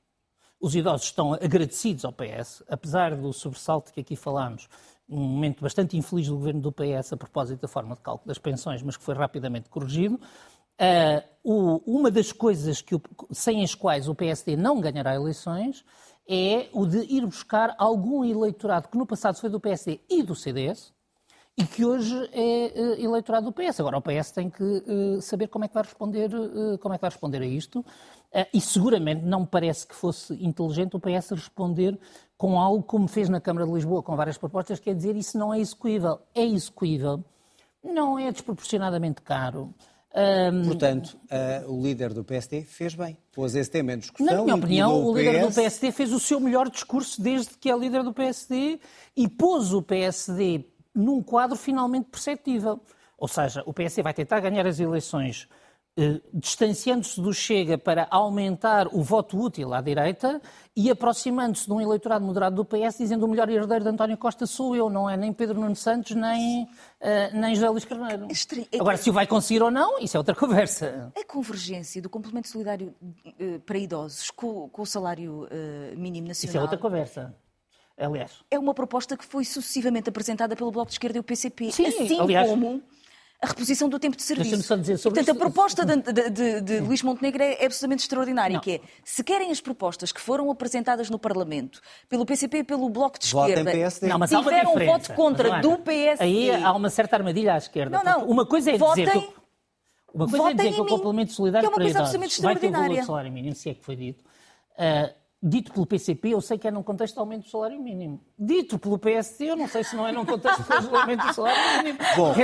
Os idosos estão agradecidos ao PS, apesar do sobressalto que aqui falámos, um momento bastante infeliz do governo do PS a propósito da forma de cálculo das pensões, mas que foi rapidamente corrigido. Uh, o, uma das coisas que sem as quais o PSD não ganhará eleições é o de ir buscar algum eleitorado que no passado foi do PSD e do CDS, e que hoje é uh, eleitorado do PS. Agora o PS tem que uh, saber como é que vai responder, uh, como é que vai responder a isto. e seguramente não me parece que fosse inteligente o PS responder com algo como fez na Câmara de Lisboa, com várias propostas, quer dizer, isso não é execuível. É execuível, não é desproporcionadamente caro. Um... Portanto, uh, o líder do PSD fez bem, pôs esse tema em discussão. Na minha opinião, o, o líder do PSD fez o seu melhor discurso desde que é líder do PSD e pôs o PSD num quadro finalmente perceptível. Ou seja, o PSD vai tentar ganhar as eleições eh, distanciando-se do Chega para aumentar o voto útil à direita e aproximando-se de um eleitorado moderado do PS, dizendo o melhor herdeiro de António Costa sou eu, não é nem Pedro Nuno Santos, nem, uh, nem José Luís Carneiro. É Agora, se o vai conseguir ou não, isso é outra conversa. A convergência do complemento solidário uh, para idosos com, com o salário uh, mínimo nacional... Isso é outra conversa. Aliás. É uma proposta que foi sucessivamente apresentada pelo Bloco de Esquerda e o PCP. Sim, assim aliás, como a reposição do tempo de serviço. Só dizer sobre Portanto, a proposta de, de, de, de Luís Montenegro é absolutamente extraordinária, não. que é, se querem as propostas que foram apresentadas no Parlamento pelo PCP e pelo Bloco de Esquerda, não, mas tiveram um voto contra mas, do PSD... Aí há uma certa armadilha à esquerda. Não, não. Uma coisa é votem, dizer... Que, uma coisa é dizer que o complemento solidário que é uma coisa absolutamente vai ter o valor do salário mínimo, se é que foi dito. Uh, dito pelo PCP, eu sei que é num contexto de aumento do salário mínimo. Dito pelo PSD, eu não sei se não é num contexto de aumento do salário mínimo. Bom.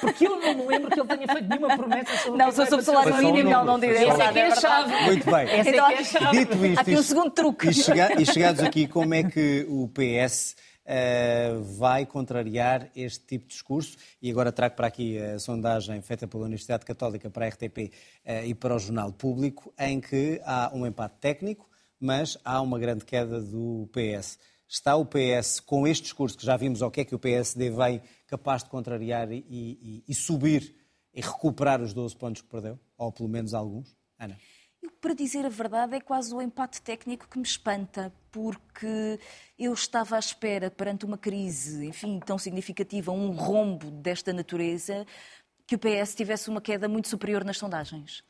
Porque eu não me lembro que ele tenha feito nenhuma promessa sobre Não, sobre o salário mínimo, não, não direi. Essa é que é a chave. Muito bem. Essa então, é que é a chave. Dito isto, há aqui um segundo truque. E, chega, e chegados aqui, como é que o PS uh, vai contrariar este tipo de discurso? E agora trago para aqui a sondagem feita pela Universidade Católica para a RTP uh, e para o Jornal Público, em que há um empate técnico, mas há uma grande queda do PS. Está o PS, com este discurso que já vimos, ao que é que o PSD vem capaz de contrariar e, e, e subir e recuperar os 12 pontos que perdeu? Ou pelo menos alguns? Ana. Eu, para dizer a verdade, é quase o empate técnico que me espanta, porque eu estava à espera, perante uma crise, enfim, tão significativa, um rombo desta natureza, que o PS tivesse uma queda muito superior nas sondagens.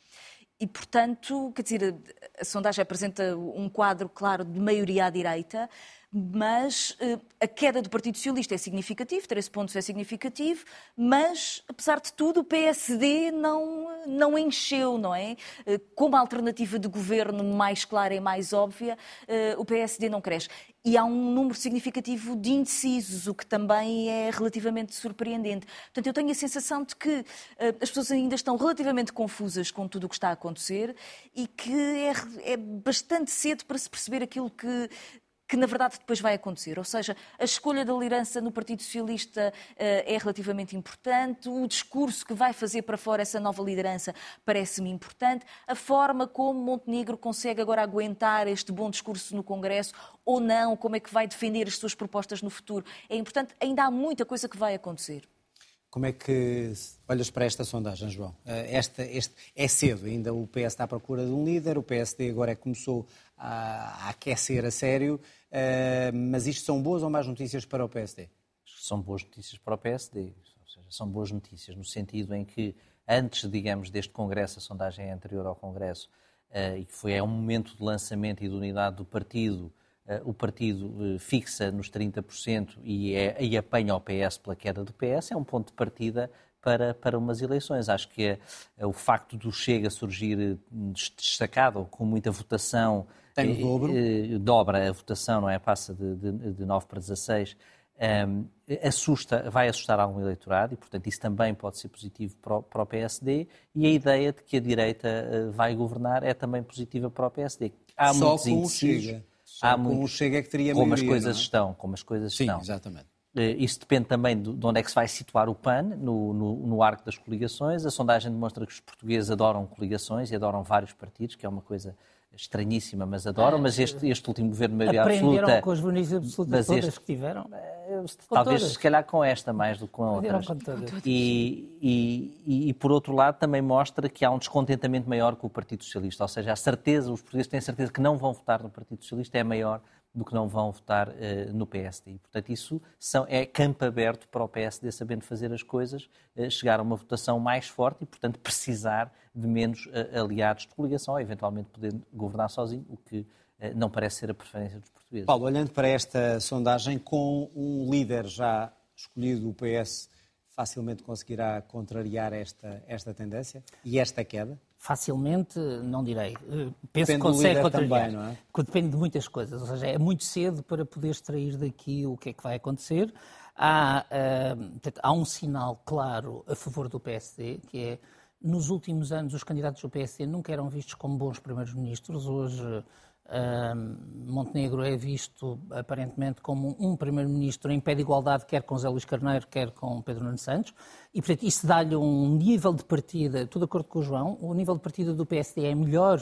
E, portanto, quer dizer, a sondagem apresenta um quadro claro de maioria à direita, mas uh, a queda do Partido Socialista é significativa, 13 pontos é significativo, mas, apesar de tudo, o PSD não, não encheu, não é? Uh, como alternativa de governo mais clara e mais óbvia, uh, o PSD não cresce. E há um número significativo de indecisos, o que também é relativamente surpreendente. Portanto, eu tenho a sensação de que as pessoas ainda estão relativamente confusas com tudo o que está a acontecer e que é, é bastante cedo para se perceber aquilo que, que na verdade depois vai acontecer. Ou seja, a escolha da liderança no Partido Socialista uh, é relativamente importante, o discurso que vai fazer para fora essa nova liderança parece-me importante, a forma como Montenegro consegue agora aguentar este bom discurso no Congresso ou não, como é que vai defender as suas propostas no futuro, é importante. Ainda há muita coisa que vai acontecer. Como é que olhas para esta sondagem, João? Eh, esta, este, é cedo, ainda o PS está à procura de um líder, o PSD agora é que começou a, a aquecer a sério. Uh, mas isto são boas ou más notícias para o PSD? São boas notícias para o PSD. Ou seja, são boas notícias no sentido em que, antes, digamos, deste Congresso, a sondagem é anterior ao Congresso, uh, e que foi é um momento de lançamento e de unidade do partido, uh, o partido fixa nos 30% e, é, e apanha o PS pela queda do PS, é um ponto de partida para, para umas eleições. Acho que é, é o facto do Chega surgir destacado, com muita votação, tem o dobro. dobra a votação, não é? Passa de, de, de 9 para 16. Um, assusta, vai assustar algum eleitorado e, portanto, isso também pode ser positivo para o, para o PSD e a ideia de que a direita uh, vai governar é também positiva para o PSD. Há Só muitos com o Chega. Só há com muito, o Chega é que teria Como maioria, as coisas é? estão, como as coisas Sim, estão. exatamente. Uh, isso depende também de, de onde é que se vai situar o PAN no, no, no arco das coligações. A sondagem demonstra que os portugueses adoram coligações e adoram vários partidos, que é uma coisa estranhíssima, mas adoram, mas este, este último governo de maioria Aprenderam absoluta... com as bonizes absolutas todas este, que tiveram? Talvez, se calhar, com esta mais do que com outras. Com todas. E, e, e, por outro lado, também mostra que há um descontentamento maior com o Partido Socialista, ou seja, a certeza, os portugueses têm a certeza que não vão votar no Partido Socialista é maior do que não vão votar uh, no PSD. E, portanto, isso são, é campo aberto para o PSD, sabendo fazer as coisas, uh, chegar a uma votação mais forte e, portanto, precisar de menos uh, aliados de coligação, ou eventualmente poder governar sozinho, o que não parece ser a preferência dos portugueses. Paulo, olhando para esta sondagem, com um líder já escolhido, o PS facilmente conseguirá contrariar esta, esta tendência e esta queda? Facilmente, não direi. Eh, penso Depende que consegue contrariar. Também, não é? Depende de muitas coisas. Ou seja, é muito cedo para poder extrair daqui o que é que vai acontecer. Há, uh, há um sinal claro a favor do PSD, que é nos últimos anos os candidatos do PSD nunca eram vistos como bons primeiros-ministros. Hoje Montenegro é visto aparentemente como um primeiro-ministro em pé de igualdade, quer com Zé Luís Carneiro, quer com Pedro Nuno Santos, e portanto isso dá-lhe um nível de partida, tudo de acordo com o João, o nível de partida do PSD é melhor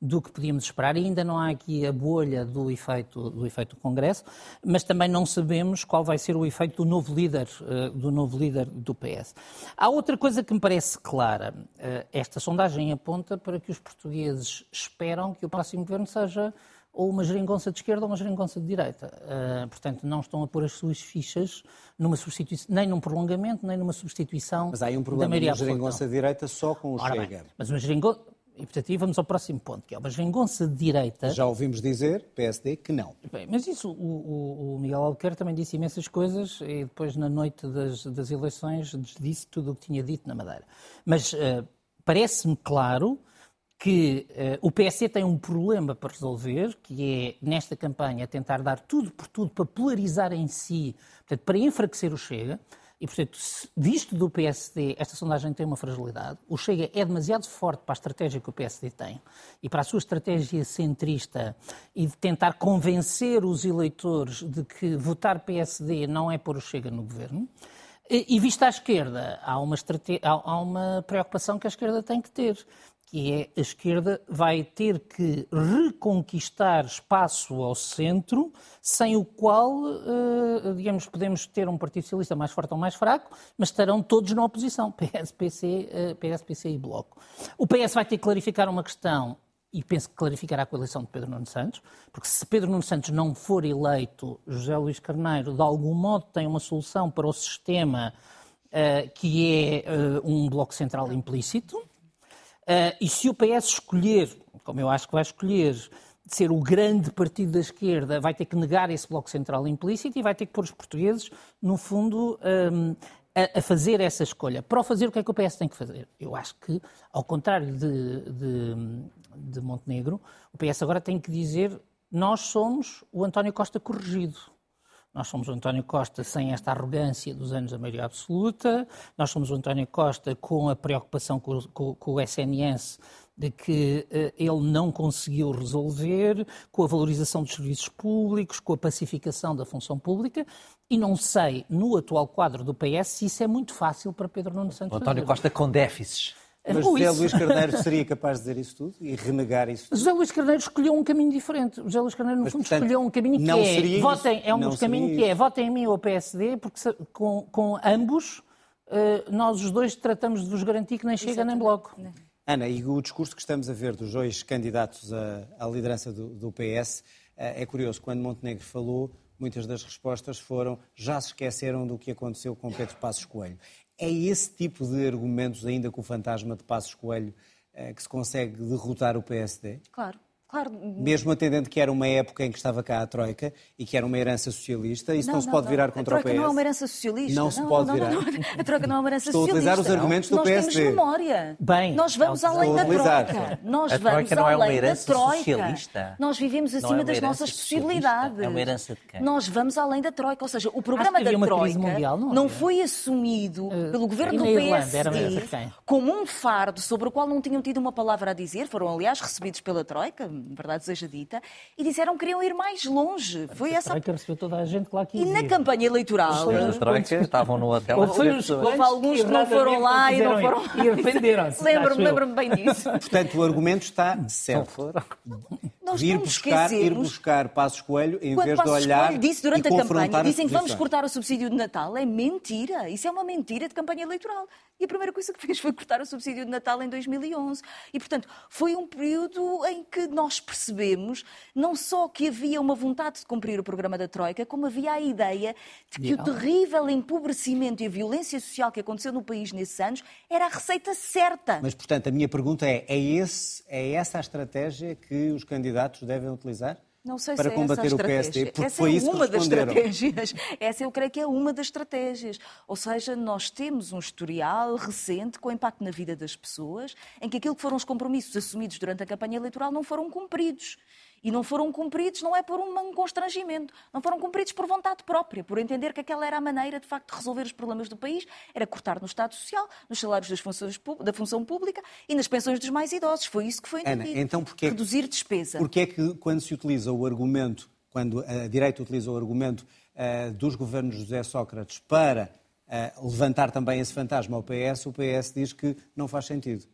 do que podíamos esperar e ainda não há aqui a bolha do efeito do efeito do Congresso, mas também não sabemos qual vai ser o efeito do novo líder eh, do novo líder do PS. Há outra coisa que me parece clara. Eh, esta sondagem aponta para que os portugueses esperam que o próximo governo seja ou uma geringonça de esquerda ou uma geringonça de direita. Uh, portanto, não estão a pôr as suas fichas numa substituição, nem num prolongamento, nem numa substituição Mas há aí um problema da uma geringonça de direita só com o Ora Chega. Bem, mas uma geringonça e, portanto, aí vamos ao próximo ponto, que é uma geringonça de direita. Já ouvimos dizer, PSD, que não. Bem, mas isso, o, o, o, Miguel Albuquerque também disse imensas coisas e depois, na noite das, das eleições, disse tudo o que tinha dito na Madeira. Mas uh, parece-me claro que uh, o PSD tem um problema para resolver, que é, nesta campanha, tentar dar tudo por tudo para polarizar em si, portanto, para enfraquecer o Chega. E, portanto, visto do PSD, esta sondagem tem uma fragilidade. O Chega é demasiado forte para a estratégia que o PSD tem e para a sua estratégia centrista e de tentar convencer os eleitores de que votar PSD não é pôr o Chega no governo. E, vista à esquerda, há uma, há uma preocupação que a esquerda tem que ter, que é a esquerda vai ter que reconquistar espaço ao centro, sem o qual, eh, digamos, podemos ter um Partido Socialista mais forte ou mais fraco, mas estarão todos na oposição, PS, PC, PS, PC e Bloco. O PS vai ter que clarificar uma questão e penso que clarificará a coalição de Pedro Nuno Santos, porque se Pedro Nuno Santos não for eleito, José Luís Carneiro, de algum modo, tem uma solução para o sistema uh, que é uh, um bloco central implícito, Uh, e se o PS escolher, como eu acho que vai escolher, ser o grande partido da esquerda, vai ter que negar esse bloco central implícito e vai ter que pôr os portugueses, no fundo, um, a, a, fazer essa escolha. Para o fazer, o que é que o PS tem que fazer? Eu acho que, ao contrário de, de, de Montenegro, o PS agora tem que dizer nós somos o António Costa corrigido. Nós somos o António Costa sem esta arrogância dos anos da maioria absoluta, nós somos o António Costa com a preocupação com, com, com o SNS de que uh, ele não conseguiu resolver, com a valorização dos serviços públicos, com a pacificação da função pública, e não sei, no atual quadro do PS, se isso é muito fácil para Pedro Nuno Santos. O António fazer. Costa com déficits. Mas José Luís Carneiro seria capaz de dizer isso tudo e renegar isso tudo? José Luís Carneiro escolheu um caminho diferente. José Luís Carneiro, no Mas, fundo, portanto, escolheu um caminho que é, votem, é um dos caminhos que é votem em mim ou PSD, porque com, com ambos uh, nós os dois tratamos de vos garantir que nem chega nem bloco. Ana, e o discurso que estamos a ver dos dois candidatos à, à liderança do, do PS uh, eh, é curioso. Quando Montenegro falou, muitas das respostas foram já se esqueceram do que aconteceu com Pedro Passos Coelho. É esse tipo de argumentos, ainda com o fantasma de Passos Coelho, eh, que se consegue derrotar o PSD? Claro. Claro. Mesmo atendendo que era uma época em que estava cá a Troika e que era uma herança socialista, isso não, não se pode virar contra o PS. A Troika não é uma herança socialista. Não se pode virar. Não, a Troika não é uma herança Estou socialista. Estou a utilizar os argumentos do Nós PSD. Nós temos memória. Bem, Nós vamos além da Troika. Nós a vamos não é uma herança Troika. Socialista. Nós vivemos acima é das nossas possibilidades. É uma herança de quem? Nós vamos além da Troika. Ou seja, o programa da Troika mundial, não, não foi assumido uh, pelo governo do PSD como um fardo sobre o qual não tinham tido uma palavra a dizer. Foram, aliás, recebidos pela Troika, verdade seja dita e disseram que queriam ir mais longe. Foi essa. A Troika recebeu toda a gente lá que E na campanha eleitoral. Os Troika estavam no hotel. Houve, houve alguns que não foram lá e não foram E arrependeram-se. Lembro-me lembro bem disso. Portanto, o argumento está certo. Nós ir buscar, ir buscar Passos Coelho em vez de olhar Coelho disse durante a campanha, dizem que vamos cortar o subsídio de Natal. É mentira. Isso é uma mentira de campanha eleitoral. E a primeira coisa que fez foi cortar o subsídio de Natal em 2011. E, portanto, foi um período em que nós percebemos não só que havia uma vontade de cumprir o programa da Troika, como havia a ideia de que o terrível empobrecimento e a violência social que aconteceu no país nesses anos era a receita certa. Mas, portanto, a minha pergunta é: é, esse, é essa a estratégia que os candidatos devem utilizar? Não sei para se combater é o PSD, porque essa foi é isso uma que das estratégias. Essa eu creio que é uma das estratégias. Ou seja, nós temos um historial recente com impacto na vida das pessoas, em que aquilo que foram os compromissos assumidos durante a campanha eleitoral não foram cumpridos. E não foram cumpridos, não é por um constrangimento, não foram cumpridos por vontade própria, por entender que aquela era a maneira, de facto, de resolver os problemas do país, era cortar no Estado Social, nos salários das funções, da função pública e nas pensões dos mais idosos. Foi isso que foi entendido. Ana, então porque, Reduzir despesa. Porque é que, quando se utiliza o argumento, quando a direita utiliza o argumento uh, dos governos José Sócrates para uh, levantar também esse fantasma ao PS, o PS diz que não faz sentido.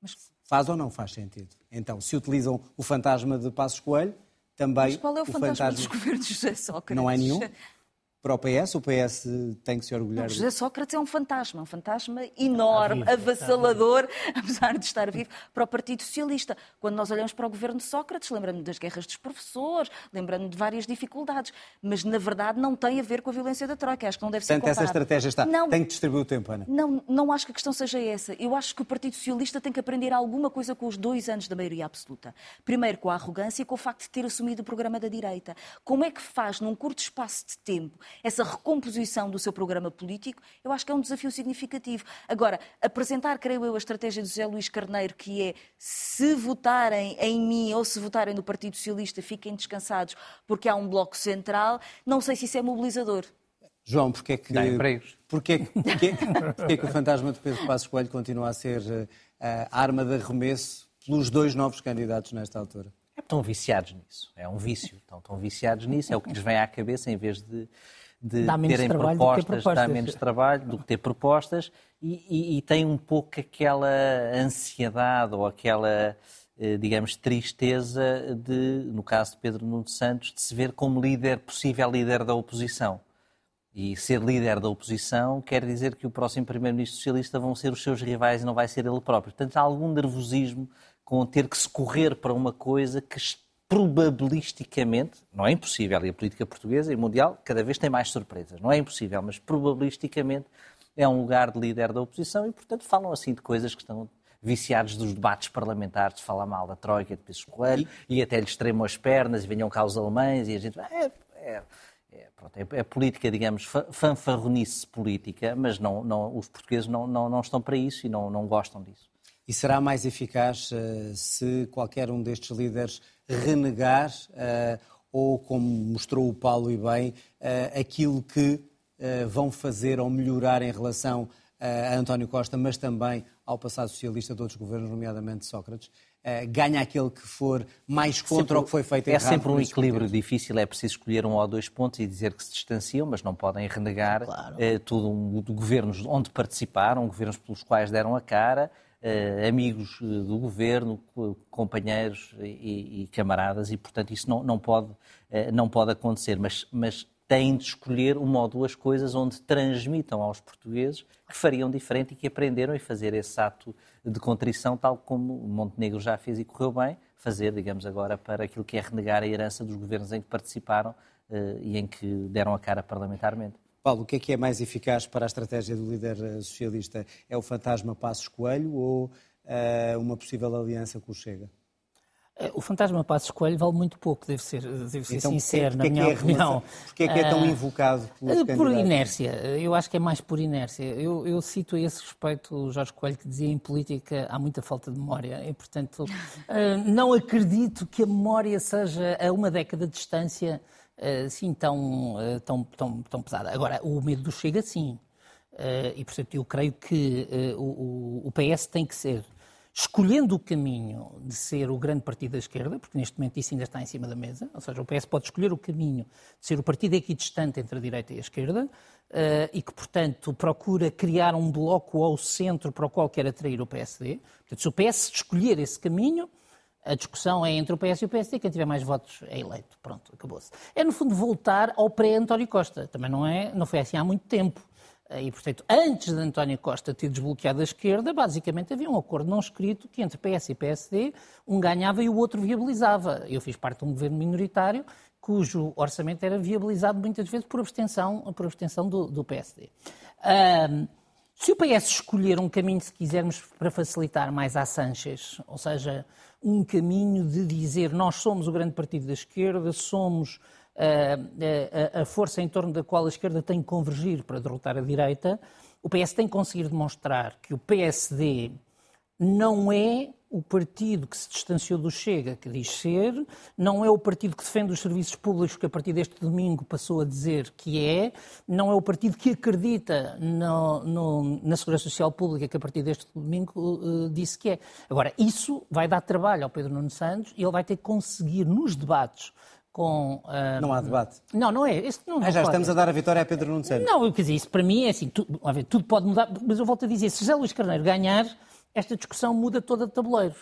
Mas Faz ou não faz sentido? Então, se utilizam o fantasma de Passos Coelho, também Mas qual é o, o fantasma, fantasma dos governos de José Sócrates? Não é nenhum? para o PS? O PS tem que se orgulhar não, José Sócrates é um fantasma, um fantasma enorme, vivo, avassalador, apesar de estar vivo, para o Partido Socialista. Quando nós olhamos para o governo de Sócrates, lembrando das guerras dos professores, lembrando de várias dificuldades, mas na verdade não tem a ver com a violência da Troika. Acho que não deve Portanto, ser comparado. essa estratégia está. Não, tem que distribuir o tempo, Ana. Não, não acho que a questão seja essa. Eu acho que o Partido Socialista tem que aprender alguma coisa com os dois anos da maioria absoluta. Primeiro, com a arrogância e com o facto de ter assumido o programa da direita. Como é que faz, num curto espaço de tempo, essa recomposição composição do seu programa político, eu acho que é um desafio significativo. Agora, apresentar, creio eu, a estratégia de José Luís Carneiro, que é se votarem em mim ou se votarem no Partido Socialista, fiquem descansados porque há um bloco central, não sei se isso é mobilizador. João, porquê é que, Dá empregos. Porquê, porquê, porquê que o fantasma de Pedro Passos Coelho continua a ser eh, a arma de arremesso pelos dois novos candidatos nesta altura? Estão viciados nisso. É um vício. Estão, estão viciados nisso. É o que lhes vem à cabeça em vez de de terem propostas, propostas, dá menos trabalho do que ter propostas e, e, e, tem um pouco aquela ansiedade ou aquela, eh, digamos, tristeza de, no caso de Pedro Nuno Santos, de se ver como líder, possível líder da oposição. E ser líder da oposição quer dizer que o próximo primeiro-ministro socialista vão ser os seus rivais e não vai ser ele próprio. Portanto, há algum nervosismo com ter que se correr para uma coisa que probabilisticamente, não é impossível, e a política portuguesa e mundial cada vez tem mais surpresas, não é impossível, mas probabilisticamente é um lugar de líder da oposição e, portanto, falam assim de coisas que estão viciados dos debates parlamentares, de falar mal da Troika, de Pessoa Coelho, e... e até lhes tremam as pernas e venham cá os alemães e a gente... É, é, é, pronto, é, é, política, digamos, fanfarronice política, mas não, não, os portugueses não, não, não estão para isso e não, não gostam disso. E será mais eficaz uh, se qualquer um destes líderes renegar, uh, ou, como mostrou o Paulo e bem, uh, aquilo que vão fazer ou melhorar em relação a António Costa, mas também ao passado socialista de outros governos, nomeadamente Sócrates? ganha aquele que for mais contra sempre, o que foi feito É sempre um equilíbrio difícil, é preciso escolher um ou dois pontos e dizer que se distanciam, mas não podem renegar claro. tudo um, de governos onde participaram, governos pelos quais deram a cara, amigos eh, do governo, companheiros e, e, camaradas, e portanto isso não, não, pode, uh, não pode acontecer, mas, mas têm de escolher uma ou duas coisas onde transmitam aos portugueses que fariam diferente e que aprenderam a fazer esse ato de contrição, tal como Montenegro já fez e correu bem, fazer, digamos agora, para aquilo que é renegar a herança dos governos em que participaram e em que deram a cara parlamentarmente. Paulo, o que é que é mais eficaz para a estratégia do líder eh, socialista? É o fantasma Passos Coelho ou uh, uma possível aliança com o Chega? Eh, o fantasma Passos Coelho vale muito pouco, deve ser, deve ser então, sincero, na minha é opinião. Porquê é que é tão invocado pelos Por inércia, eu acho que é mais por inércia. Eu, eu, cito a esse respeito o Jorge Coelho que dizia em política há muita falta de memória e, portanto, não acredito que a memória seja a uma década de distância assim tão, uh, tão, tão, tão pesada. Agora, o medo do Chega, sim. Uh, e, portanto, eu creio que o, o PS tem que ser, escolhendo o caminho de ser o grande partido da esquerda, porque neste momento isso ainda está em cima da mesa, ou seja, o PS pode escolher o caminho de ser o partido equidistante entre a direita e a esquerda, e que, portanto, procura criar um bloco ao centro para o qual quer atrair o PSD. Portanto, se o PS escolher esse caminho, a discussão é entre o PS e o PSD, quem tiver mais votos é eleito. Pronto, acabou-se. É, no fundo, voltar ao pré-António Costa. Também não, é, não foi assim há muito tempo. Eh, e, portanto, antes de António Costa ter desbloqueado a esquerda, basicamente havia um acordo não escrito que entre PS e PSD um ganhava e o outro viabilizava. Eu fiz parte de um governo minoritário cujo orçamento era viabilizado muitas vezes por abstenção, por abstenção do, do PSD. Se o PS escolher um caminho, se quisermos, para facilitar mais a Sanches, ou seja, um caminho de dizer nós somos o grande partido da esquerda, somos a, eh, a, a força em torno da qual a esquerda tem que convergir para derrotar a direita, o PS tem que conseguir demonstrar que o PSD não é o partido que se distanciou do Chega, que diz ser, não é o partido que defende os serviços públicos, que a partir deste domingo passou a dizer que é, não é o partido que acredita no, no, na Segurança Social Pública, que a partir deste domingo uh, disse que é. Agora, isso vai dar trabalho ao Pedro Nuno Santos e ele vai ter que conseguir nos debates com. Uh, não há debate. Não, não é. Este não, ah, já estamos a dar a vitória a Pedro Nuno Santos. Não, quer dizer, isso para mim é assim, tudo, ver, tudo pode mudar, mas eu volto a dizer, se José Luís Carneiro ganhar, esta discussão muda toda de tabuleiro.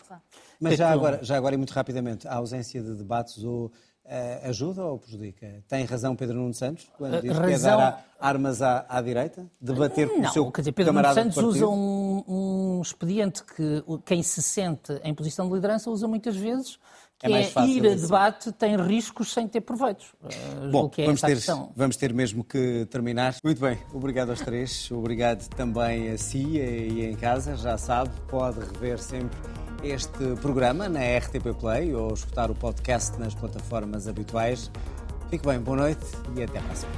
Mas já agora, já agora e muito rapidamente, a ausência de debates ou Uh, ajuda ou prejudica? Tem razão Pedro Nuno Santos quando diz razão... que é dar armas à, à direita? Debater com o seu quer dizer, Pedro Nuno Santos usa um, um, expediente que quem se sente em posição de liderança usa muitas vezes, que é, é ir a debate tem riscos sem ter proveitos. Uh, Bom, é vamos, ter, vamos ter mesmo que terminar. Muito bem, obrigado aos três, obrigado também a si e em casa, já sabe, pode rever sempre este programa na RTP Play ou escutar o podcast nas plataformas habituais. Fique bem, boa noite e até a próxima.